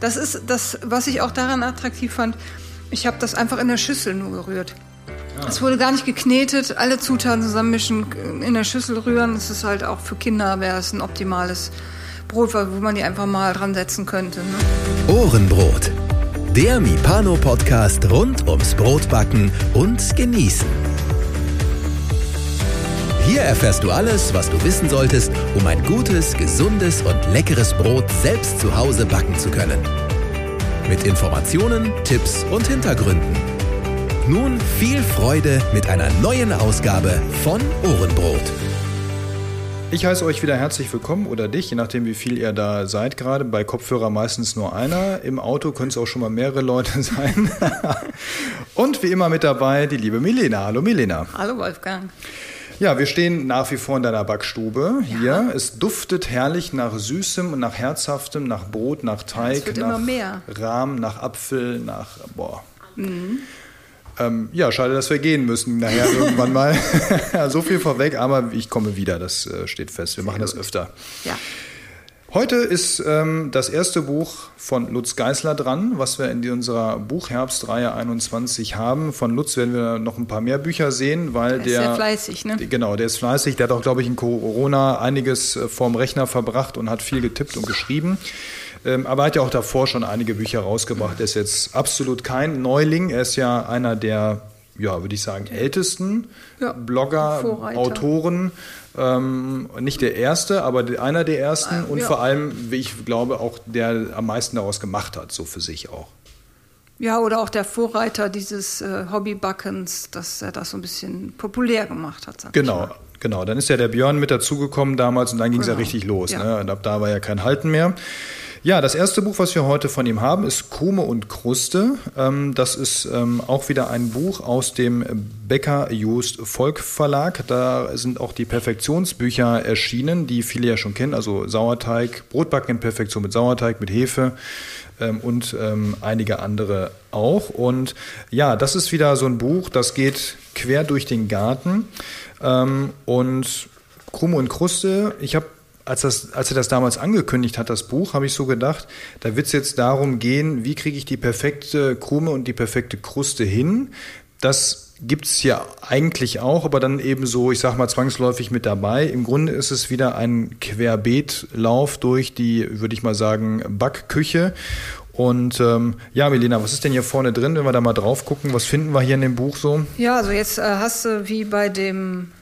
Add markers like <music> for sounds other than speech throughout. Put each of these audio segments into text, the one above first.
Das ist das, was ich auch daran attraktiv fand. Ich habe das einfach in der Schüssel nur gerührt. Ah. Es wurde gar nicht geknetet, alle Zutaten zusammenmischen, in der Schüssel rühren. Das ist halt auch für Kinder wäre es ein optimales Brot, wo man die einfach mal dran setzen könnte. Ne? Ohrenbrot. Der Mipano-Podcast rund ums Brotbacken und Genießen. Hier erfährst du alles, was du wissen solltest, um ein gutes, gesundes und leckeres Brot selbst zu Hause backen zu können. Mit Informationen, Tipps und Hintergründen. Nun viel Freude mit einer neuen Ausgabe von Ohrenbrot. Ich heiße euch wieder herzlich willkommen oder dich, je nachdem wie viel ihr da seid gerade. Bei Kopfhörer meistens nur einer. Im Auto können es auch schon mal mehrere Leute <laughs> sein. Und wie immer mit dabei die liebe Milena. Hallo Milena. Hallo Wolfgang. Ja, wir stehen nach wie vor in deiner Backstube hier. Ja. Es duftet herrlich nach Süßem und nach Herzhaftem, nach Brot, nach Teig, nach Rahm, nach Apfel, nach boah. Mhm. Ähm, ja, schade, dass wir gehen müssen nachher irgendwann mal. <laughs> <laughs> so viel vorweg, aber ich komme wieder, das äh, steht fest. Wir Sehr machen gut. das öfter. Ja. Heute ist ähm, das erste Buch von Lutz Geisler dran, was wir in unserer Buchherbstreihe 21 haben. Von Lutz werden wir noch ein paar mehr Bücher sehen, weil der. Ist sehr fleißig, ne? Genau, der ist fleißig. Der hat auch, glaube ich, in Corona einiges äh, vorm Rechner verbracht und hat viel getippt und geschrieben. Ähm, aber er hat ja auch davor schon einige Bücher rausgebracht. Er ist jetzt absolut kein Neuling. Er ist ja einer der, ja, würde ich sagen, ältesten ja, Blogger, Vorreiter. Autoren. Ähm, nicht der erste, aber einer der ersten und ja. vor allem, wie ich glaube, auch der am meisten daraus gemacht hat, so für sich auch. Ja, oder auch der Vorreiter dieses äh, Hobbybackens, dass er das so ein bisschen populär gemacht hat. Genau, genau. Dann ist ja der Björn mit dazugekommen damals und dann ging es genau. ja richtig los. Ja. Ne? Und ab da war ja kein Halten mehr. Ja, das erste Buch, was wir heute von ihm haben, ist Krume und Kruste. Ähm, das ist ähm, auch wieder ein Buch aus dem Becker Just Volk Verlag. Da sind auch die Perfektionsbücher erschienen, die viele ja schon kennen. Also Sauerteig, Brotbacken in Perfektion mit Sauerteig, mit Hefe ähm, und einige andere auch. Und ja, das ist wieder so ein Buch, das geht quer durch den Garten. und Krume und Kruste, ich habe als, das, als er das damals angekündigt hat, das Buch, habe ich so gedacht, da wird es jetzt darum gehen, wie kriege ich die perfekte Krume und die perfekte Kruste hin. Das gibt es ja eigentlich auch, aber dann eben so, ich sag mal, zwangsläufig mit dabei. Im Grunde ist es wieder ein Querbeetlauf durch die, würde ich mal sagen, Backküche. Und ähm, ja, Melina, was ist denn hier vorne drin, wenn wir da mal drauf gucken? Was finden wir hier in dem Buch so? Ja, also jetzt äh, hast du wie bei dem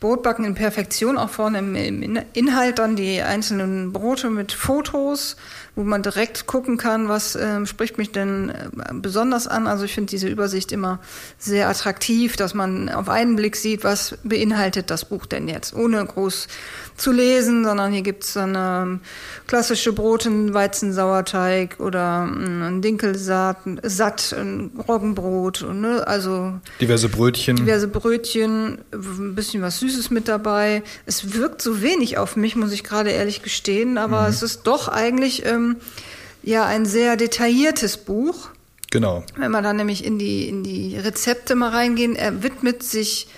Brotbacken in Perfektion, auch vorne im, Inhalt dann die einzelnen Brote mit Fotos, wo man direkt gucken kann, was äh, spricht mich denn äh, besonders an. Also ich finde diese Übersicht immer sehr attraktiv, dass man auf einen Blick sieht, was beinhaltet das Buch denn jetzt, ohne groß zu lesen, sondern hier gibt's dann ähm, klassische Brote, Weizensauerteig oder ähm, ein Dinkelsaat, satt, ein Roggenbrot, ne? also diverse Brötchen. Diverse Brötchen, ein bisschen was Süßes mit dabei. Es wirkt so wenig auf mich, muss ich gerade ehrlich gestehen, aber mhm. es ist doch eigentlich ähm, ja ein sehr detailliertes Buch. Genau. Wenn man dann nämlich in die, in die Rezepte mal reingehen, er widmet sich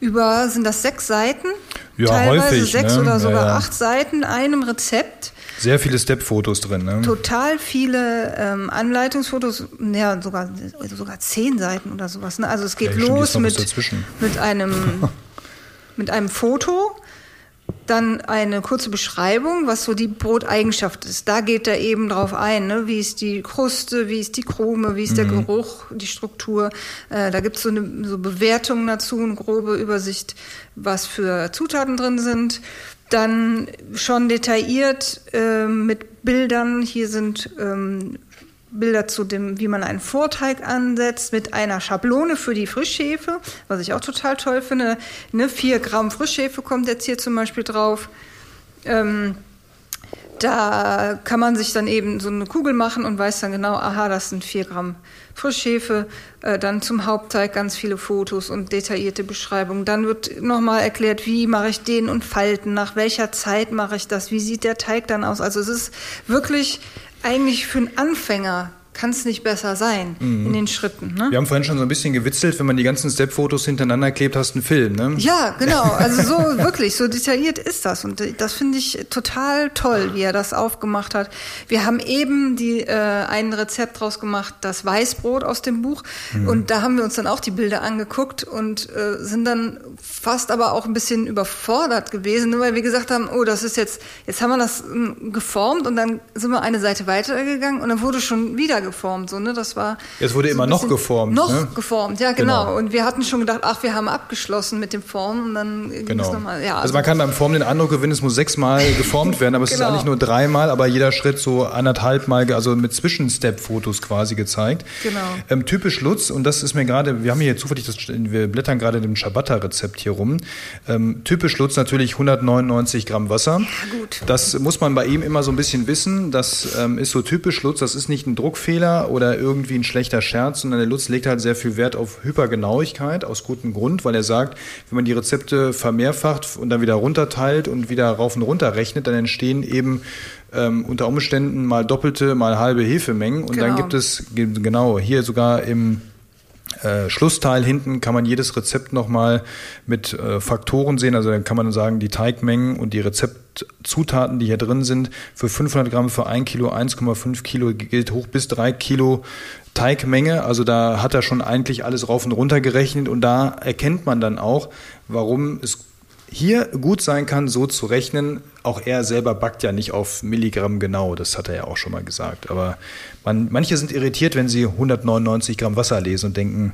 über, sind das sechs Seiten? Ja, Teilweise häufig. sechs ne? oder sogar ja, ja. acht Seiten einem Rezept. Sehr viele Step-Fotos drin, ne? Total viele ähm, Anleitungsfotos, ja, sogar, sogar zehn Seiten oder sowas. Ne? Also es geht ja, los mit, mit, einem, <laughs> mit einem Foto dann eine kurze Beschreibung, was so die Broteigenschaft ist. Da geht er eben drauf ein, ne? wie ist die Kruste, wie ist die Krume, wie ist mhm. der Geruch, die Struktur. Äh, da gibt es so eine so Bewertung dazu, eine grobe Übersicht, was für Zutaten drin sind. Dann schon detailliert äh, mit Bildern. Hier sind ähm, Bilder zu dem, wie man einen Vorteig ansetzt, mit einer Schablone für die Frischhefe, was ich auch total toll finde. Ne, vier Gramm Frischhefe kommt jetzt hier zum Beispiel drauf. Ähm, da kann man sich dann eben so eine Kugel machen und weiß dann genau, aha, das sind vier Gramm Frischhefe. Äh, dann zum Hauptteig ganz viele Fotos und detaillierte Beschreibungen. Dann wird nochmal erklärt, wie mache ich den und Falten, nach welcher Zeit mache ich das, wie sieht der Teig dann aus. Also es ist wirklich eigentlich für einen Anfänger kann es nicht besser sein mhm. in den Schritten. Ne? Wir haben vorhin schon so ein bisschen gewitzelt, wenn man die ganzen Step-Fotos hintereinander klebt, hast du einen Film, ne? Ja, genau. <laughs> Also so wirklich, so detailliert ist das. Und das finde ich total toll, wie er das aufgemacht hat. Wir haben eben die, äh, ein Rezept draus gemacht, das Weißbrot aus dem Buch. Mhm. Und da haben wir uns dann auch die Bilder angeguckt und äh, sind dann fast aber auch ein bisschen überfordert gewesen, ne? weil wir gesagt haben, oh, das ist jetzt, jetzt haben wir das hm, geformt und dann sind wir eine Seite weitergegangen und dann wurde schon wieder geformt. So, ne? Das war. Es wurde so immer noch geformt. Noch ne? geformt, ja, genau. genau. Und wir hatten schon gedacht, ach, wir haben abgeschlossen mit dem Formen und dann genau. nochmal. Ja, also, also man kann beim Formen den Eindruck gewinnen, es muss sechsmal <laughs> geformt werden, aber es genau. ist eigentlich nur dreimal, aber jeder Schritt so anderthalb Mal, also mit Zwischenstep-Fotos quasi gezeigt. Genau. Ähm, typisch Lutz, und das ist mir gerade, wir haben hier zufällig das, wir blättern gerade dem Ciabatta-Rezept hier rum. Ähm, typisch Lutz natürlich 199 Gramm Wasser. Ja, gut. Das muss man bei ihm immer so ein bisschen wissen. Das ähm, ist so typisch Lutz, das ist nicht ein Druckfehler oder irgendwie ein schlechter Scherz, sondern der Lutz legt halt sehr viel Wert auf Hypergenauigkeit, aus gutem Grund, weil er sagt, wenn man die Rezepte vermehrfacht und dann wieder runterteilt und wieder rauf und runter rechnet, dann entstehen eben ähm, unter Umständen mal doppelte, mal halbe Hefemengen. Und genau. dann gibt es, genau, hier sogar im äh, Schlussteil hinten kann man jedes Rezept nochmal mit äh, Faktoren sehen. Also dann kann man sagen, die Teigmengen und die Rezeptzutaten, die hier drin sind, für 500 Gramm, für 1 Kilo, 1,5 Kilo gilt hoch bis 3 Kilo Teigmenge. Also da hat er schon eigentlich alles rauf und runter gerechnet und da erkennt man dann auch, warum es hier gut sein kann, so zu rechnen. Auch er selber backt ja nicht auf Milligramm genau, das hat er ja auch schon mal gesagt. Aber man, manche sind irritiert, wenn sie 199 Gramm Wasser lesen und denken,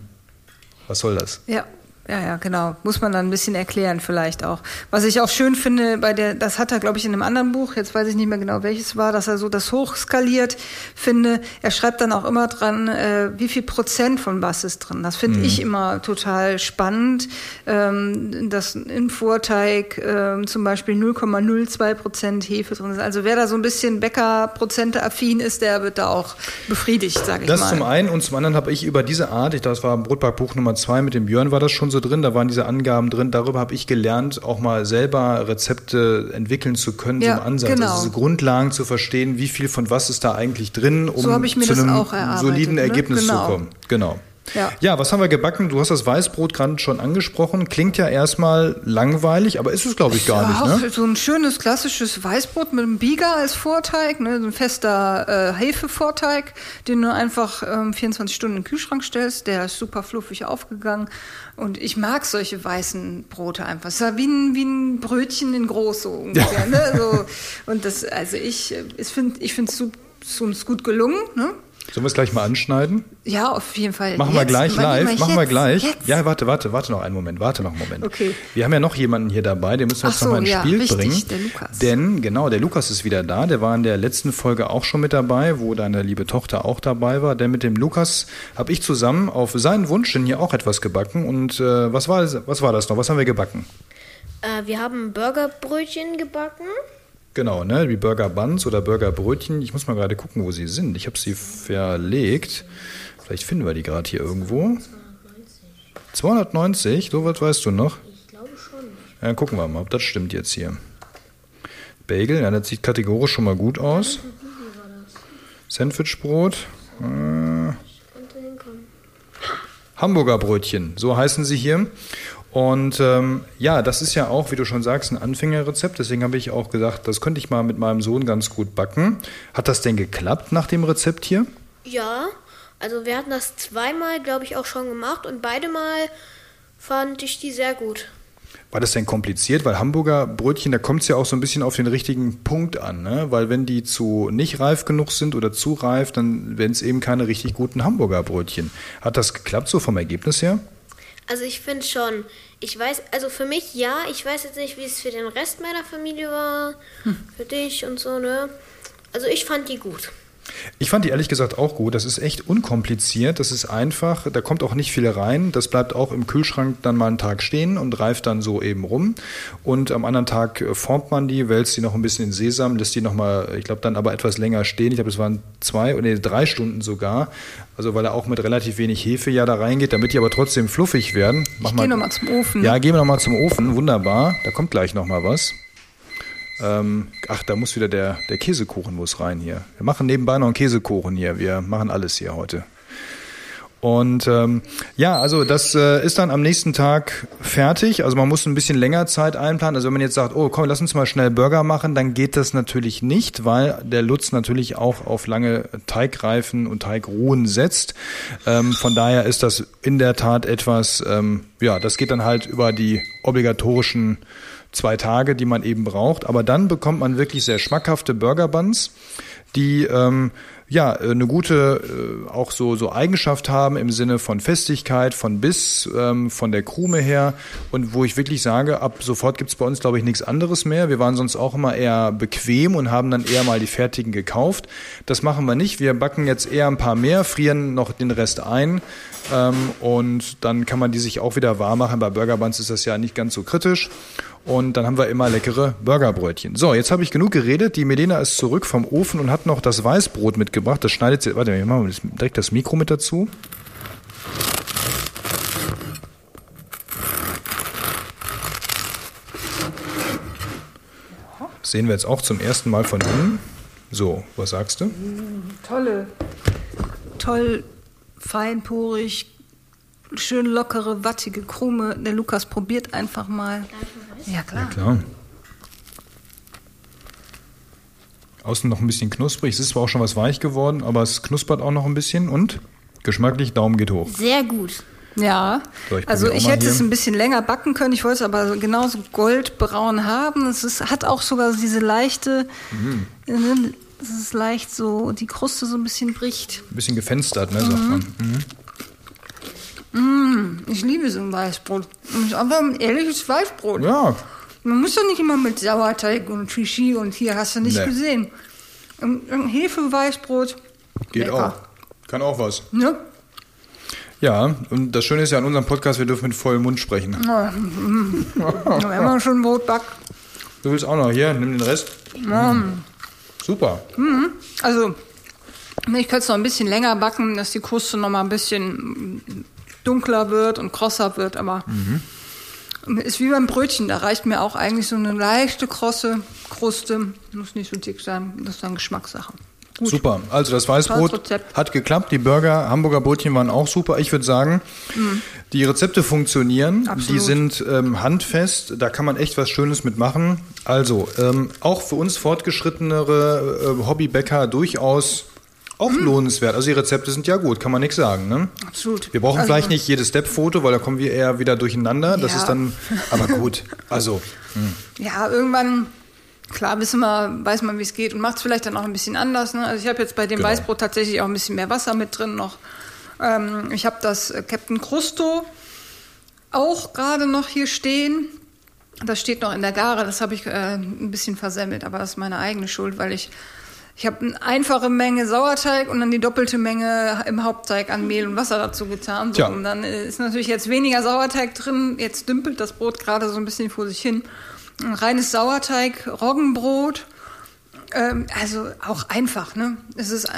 was soll das? Ja, ja, ja, genau. Muss man dann ein bisschen erklären vielleicht auch. Was ich auch schön finde, bei der, das hat er, glaube ich, in einem anderen Buch, jetzt weiß ich nicht mehr genau welches war, dass er so das hochskaliert finde. Er schreibt dann auch immer dran, äh, wie viel Prozent von was ist drin. Das finde mhm. ich immer total spannend, ähm, dass im Vorteig äh, zum Beispiel 0,02 Prozent Hefe drin ist. Also wer da so ein bisschen Bäckerprozente affin ist, der wird da auch befriedigt, sage ich das mal. Das zum einen und zum anderen habe ich über diese Art, ich, das war Brotbackbuch Nummer zwei mit dem Björn, war das schon so drin, da waren diese Angaben drin. Darüber habe ich gelernt, auch mal selber Rezepte entwickeln zu können, ja, so im Ansatz. Genau. Also diese Grundlagen zu verstehen, wie viel von was ist da eigentlich drin, um so zu einem soliden ne? Ergebnis genau. zu kommen. Genau. Ja. ja, was haben wir gebacken? Du hast das Weißbrot gerade schon angesprochen. Klingt ja erstmal langweilig, aber ist es, glaube ich, gar ja, nicht. Ne? So ein schönes klassisches Weißbrot mit einem Bieger als Vorteig, ne? so ein fester äh, Hefevorteig, den du einfach ähm, 24 Stunden in den Kühlschrank stellst. Der ist super fluffig aufgegangen. Und ich mag solche weißen Brote einfach. Es ist wie ein, wie ein Brötchen in groß so ungefähr. Ja. Ne? So, und das, also ich, ich finde es ich uns gut gelungen. Ne? Sollen wir es gleich mal anschneiden? Ja, auf jeden Fall. Machen wir gleich live. Machen wir gleich. Jetzt. Ja, warte, warte, warte noch einen Moment. Warte noch einen Moment. Okay. Wir haben ja noch jemanden hier dabei, den müssen wir jetzt so, noch mal ins ja, Spiel richtig, bringen. Der Lukas. Denn, genau, der Lukas ist wieder da. Der war in der letzten Folge auch schon mit dabei, wo deine liebe Tochter auch dabei war. Denn mit dem Lukas habe ich zusammen auf seinen Wunsch hin hier auch etwas gebacken. Und äh, was, war, was war das noch? Was haben wir gebacken? Äh, wir haben Burgerbrötchen gebacken. Genau, ne? Wie Burger Buns oder Burger Brötchen. Ich muss mal gerade gucken, wo sie sind. Ich habe sie verlegt. Vielleicht finden wir die gerade hier irgendwo. 290. 290? So was weißt du noch? Ich glaube schon. Dann gucken wir mal, ob das stimmt jetzt hier. Bagel, ja, das sieht kategorisch schon mal gut aus. Sandwichbrot. Äh, Hamburger Brötchen, so heißen sie hier. Und ähm, ja, das ist ja auch, wie du schon sagst, ein Anfängerrezept. Deswegen habe ich auch gesagt, das könnte ich mal mit meinem Sohn ganz gut backen. Hat das denn geklappt nach dem Rezept hier? Ja, also wir hatten das zweimal, glaube ich, auch schon gemacht und beide Mal fand ich die sehr gut. War das denn kompliziert? Weil Hamburger Brötchen, da kommt es ja auch so ein bisschen auf den richtigen Punkt an. Ne? Weil wenn die zu nicht reif genug sind oder zu reif, dann werden es eben keine richtig guten Hamburger Brötchen. Hat das geklappt so vom Ergebnis her? Also ich finde schon, ich weiß, also für mich ja, ich weiß jetzt nicht, wie es für den Rest meiner Familie war, hm. für dich und so, ne? Also ich fand die gut. Ich fand die ehrlich gesagt auch gut. Das ist echt unkompliziert. Das ist einfach. Da kommt auch nicht viel rein. Das bleibt auch im Kühlschrank dann mal einen Tag stehen und reift dann so eben rum. Und am anderen Tag äh, formt man die, wälzt die noch ein bisschen in Sesam, lässt die nochmal, ich glaube, dann aber etwas länger stehen. Ich glaube, es waren zwei oder nee, drei Stunden sogar. Also weil er auch mit relativ wenig Hefe ja da reingeht, damit die aber trotzdem fluffig werden. Mach ich gehe nochmal zum Ofen. Ja, gehen wir nochmal zum Ofen. Wunderbar. Da kommt gleich nochmal was. Ähm, ach, da muss wieder der, der Käsekuchen muss rein hier. Wir machen nebenbei noch einen Käsekuchen hier. Wir machen alles hier heute. Und ähm, ja, also das äh, ist dann am nächsten Tag fertig. Also man muss ein bisschen länger Zeit einplanen. Also wenn man jetzt sagt, oh komm, lass uns mal schnell Burger machen, dann geht das natürlich nicht, weil der Lutz natürlich auch auf lange Teigreifen und Teigruhen setzt. Ähm, von daher ist das in der Tat etwas, ähm, ja, das geht dann halt über die obligatorischen zwei Tage, die man eben braucht. Aber dann bekommt man wirklich sehr schmackhafte Burger Buns, die ähm, ja, äh, eine gute äh, auch so, so Eigenschaft haben im Sinne von Festigkeit, von Biss, ähm, von der Krume her und wo ich wirklich sage, ab sofort gibt's bei uns, glaube ich, nichts anderes mehr. Wir waren sonst auch immer eher bequem und haben dann eher mal die fertigen gekauft. Das machen wir nicht. Wir backen jetzt eher ein paar mehr, frieren noch den Rest ein ähm, und dann kann man die sich auch wieder warm machen. Bei Burger Buns ist das ja nicht ganz so kritisch. Und dann haben wir immer leckere Burgerbrötchen. So, jetzt habe ich genug geredet. Die Melena ist zurück vom Ofen und hat noch das Weißbrot mitgebracht. Das schneidet sie. Warte, wir machen direkt das Mikro mit dazu. sehen wir jetzt auch zum ersten Mal von innen. So, was sagst du? Tolle, toll, feinporig, schön lockere, wattige Krume. Der Lukas probiert einfach mal. Ja, klar. Ja, klar. Außen noch ein bisschen knusprig. Es ist zwar auch schon was weich geworden, aber es knuspert auch noch ein bisschen und geschmacklich Daumen geht hoch. Sehr gut. Ja, so, ich also ich hätte hier. es ein bisschen länger backen können. Ich wollte es aber genauso goldbraun haben. Es ist, hat auch sogar diese leichte, mhm. Ne, es ist leicht so, die Kruste so ein bisschen bricht. Ein bisschen gefenstert, ne, mhm. sagt man. Mhm. Mm, ich liebe so ein Weißbrot. Aber ein ehrliches Weißbrot. Ja, man muss doch nicht immer mit Sauerteig und Shishi und hier hast du nicht nee. gesehen. Ein Hefeweißbrot. Geht lecker. auch. Kann auch was. Ne? Ja, und das Schöne ist ja an unserem Podcast, wir dürfen mit vollem Mund sprechen. Ja, <laughs> wenn man schon Brot backt. Du willst auch noch hier, nimm den Rest. Ja. Mhm. Super. Mhm. Also, ich könnte es noch ein bisschen länger backen, dass die Kruste noch mal ein bisschen dunkler wird und krosser wird, aber mhm. Ist wie beim Brötchen, da reicht mir auch eigentlich so eine leichte krosse Kruste. Muss nicht so dick sein, das ist dann Geschmackssache. Gut. Super, also das Weißbrot hat geklappt, die Burger, Hamburger Brötchen waren auch super. Ich würde sagen, mhm. die Rezepte funktionieren, Absolut. die sind ähm, handfest, da kann man echt was Schönes mitmachen. Also, ähm, auch für uns fortgeschrittenere äh, Hobbybäcker durchaus auch mhm. lohnenswert. Also die Rezepte sind ja gut, kann man nichts sagen. Ne? Absolut. Wir brauchen also, vielleicht nicht jedes Step-Foto, weil da kommen wir eher wieder durcheinander. Das ja. ist dann, aber gut. Also. Mh. Hm. Ja, irgendwann klar wissen wir, weiß man, wie es geht und macht es vielleicht dann auch ein bisschen anders. Ne? Also ich habe jetzt bei dem genau. Weißbrot tatsächlich auch ein bisschen mehr Wasser mit drin noch. Ähm, ich habe das äh, Captain Crusto auch gerade noch hier stehen. Das steht noch in der Gare, das habe ich äh, ein bisschen versemmelt, aber das ist meine eigene Schuld, weil ich ich habe eine einfache Menge Sauerteig und dann die doppelte Menge im Hauptteig an Mehl und Wasser dazu getan. So, und dann ist natürlich jetzt weniger Sauerteig drin. Jetzt dümpelt das Brot gerade so ein bisschen vor sich hin. Ein reines Sauerteig, Roggenbrot. Ähm, also auch einfach, ne? Es ist,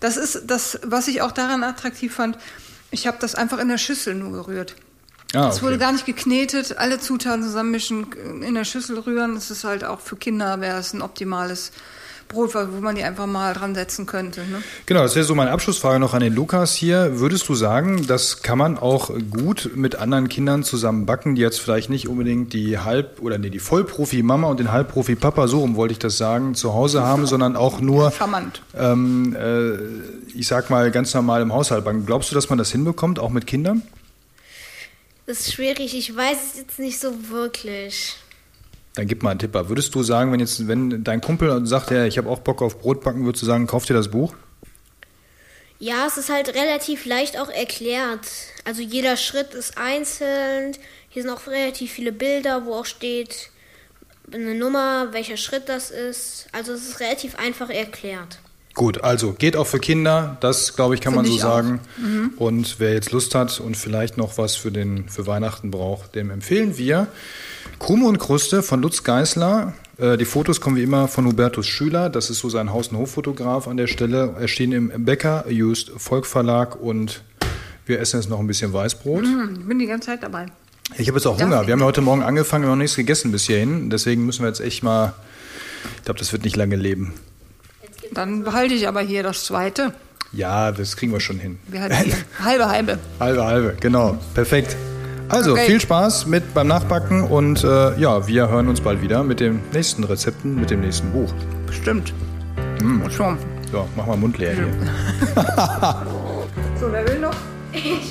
das ist das, was ich auch daran attraktiv fand. Ich habe das einfach in der Schüssel nur gerührt. Ah, es wurde gar nicht geknetet, alle Zutaten zusammenmischen, in der Schüssel rühren. Das ist halt auch für Kinder wäre es ein optimales Brot, wo man die einfach mal dran setzen könnte. Ne? Genau, das wäre so meine Abschlussfrage noch an den Lukas hier. Würdest du sagen, das kann man auch gut mit anderen Kindern zusammen backen, die jetzt vielleicht nicht unbedingt die Halb- oder nee, die Vollprofi-Mama und den Halbprofi-Papa, so rum wollte ich das sagen, zu Hause haben, sondern auch nur, ähm, äh, ich sag mal, ganz normal im Haushalt backen. Glaubst du, dass man das hinbekommt, auch mit Kindern? Das ist schwierig, ich weiß es jetzt nicht so wirklich. Dann gib mal einen Tipp Würdest du sagen, wenn jetzt, wenn dein Kumpel sagt, ja, ich habe auch Bock auf Brotbacken, würdest du sagen, kauf dir das Buch? Ja, es ist halt relativ leicht auch erklärt. Also jeder Schritt ist einzeln. Hier sind auch relativ viele Bilder, wo auch steht eine Nummer, welcher Schritt das ist. Also es ist relativ einfach erklärt. Gut, also geht auch für Kinder, das glaube ich kann Find man so sagen. Mhm. Und wer jetzt Lust hat und vielleicht noch was für, den, für Weihnachten braucht, dem empfehlen wir Krume und Kruste von Lutz Geisler. Äh, die Fotos kommen wie immer von Hubertus Schüler. Das ist so sein Haus- und Hoffotograf an der Stelle. Erschienen im Becker Just Volk und wir essen jetzt noch ein bisschen Weißbrot. Mhm, ich bin die ganze Zeit dabei. Ich habe jetzt auch Hunger. Wir haben ja heute Morgen angefangen, wir haben noch nichts gegessen bis hierhin. Deswegen müssen wir jetzt echt mal Ich glaube, das wird nicht lange leben. Dann behalte ich aber hier das zweite. Ja, das kriegen wir schon hin. Wir <laughs> halbe, halbe. Halbe, halbe, genau. Perfekt. Also, okay. viel Spaß mit beim Nachbacken und äh, ja, wir hören uns bald wieder mit den nächsten Rezepten, mit dem nächsten Buch. Bestimmt. Mm. Schon. So, mach mal Mund leer hier. <laughs> so, wer will noch? Ich.